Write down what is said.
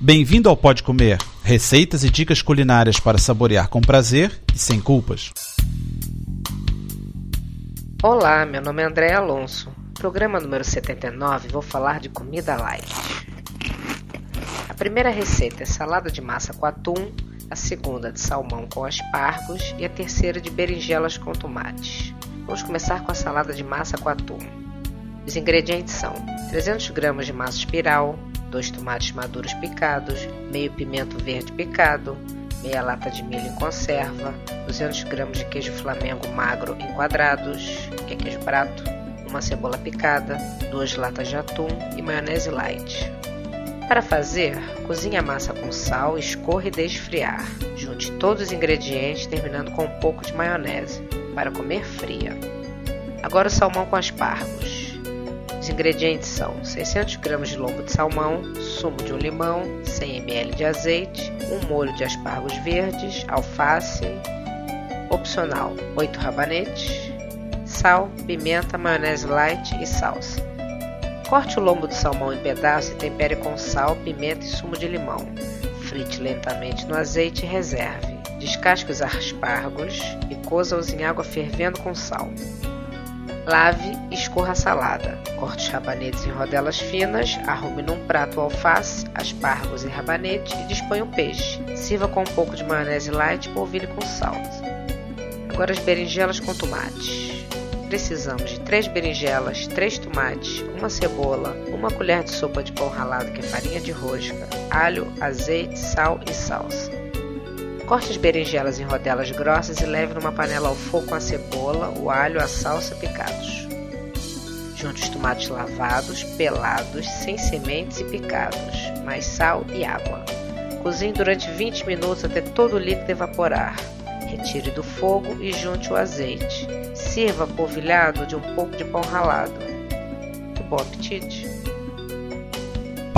Bem-vindo ao Pode Comer, receitas e dicas culinárias para saborear com prazer e sem culpas. Olá, meu nome é André Alonso. Programa número 79, vou falar de comida light. A primeira receita é salada de massa com atum, a segunda de salmão com aspargos e a terceira de berinjelas com tomates. Vamos começar com a salada de massa com atum. Os ingredientes são 300 gramas de massa espiral, 2 tomates maduros picados, meio pimento verde picado, meia lata de milho em conserva, 200 gramas de queijo flamengo magro em quadrados, que é queijo prato, uma cebola picada, duas latas de atum e maionese light. Para fazer, cozinhe a massa com sal, escorra e deixe esfriar. Junte todos os ingredientes, terminando com um pouco de maionese, para comer fria. Agora o salmão com aspargos. Os ingredientes são 600 gramas de lombo de salmão, sumo de um limão, 100 ml de azeite, um molho de aspargos verdes, alface, opcional 8 rabanetes, sal, pimenta, maionese light e salsa. Corte o lombo do salmão em pedaços e tempere com sal, pimenta e sumo de limão. Frite lentamente no azeite e reserve. Descasque os aspargos e coza-os em água fervendo com sal. Lave e escorra a salada. Corte os rabanetes em rodelas finas, arrume num prato alface, aspargos e rabanete e disponha o peixe. Sirva com um pouco de maionese light e polvilhe com sal. Agora as berinjelas com tomates. Precisamos de 3 berinjelas, 3 tomates, uma cebola, uma colher de sopa de pão ralado que é farinha de rosca, alho, azeite, sal e salsa. Corte as berinjelas em rodelas grossas e leve numa panela ao fogo com a cebola, o alho, a salsa picados. Junte os tomates lavados, pelados, sem sementes e picados, mais sal e água. Cozinhe durante 20 minutos até todo o líquido evaporar. Retire do fogo e junte o azeite. Sirva polvilhado de um pouco de pão ralado. Muito bom apetite!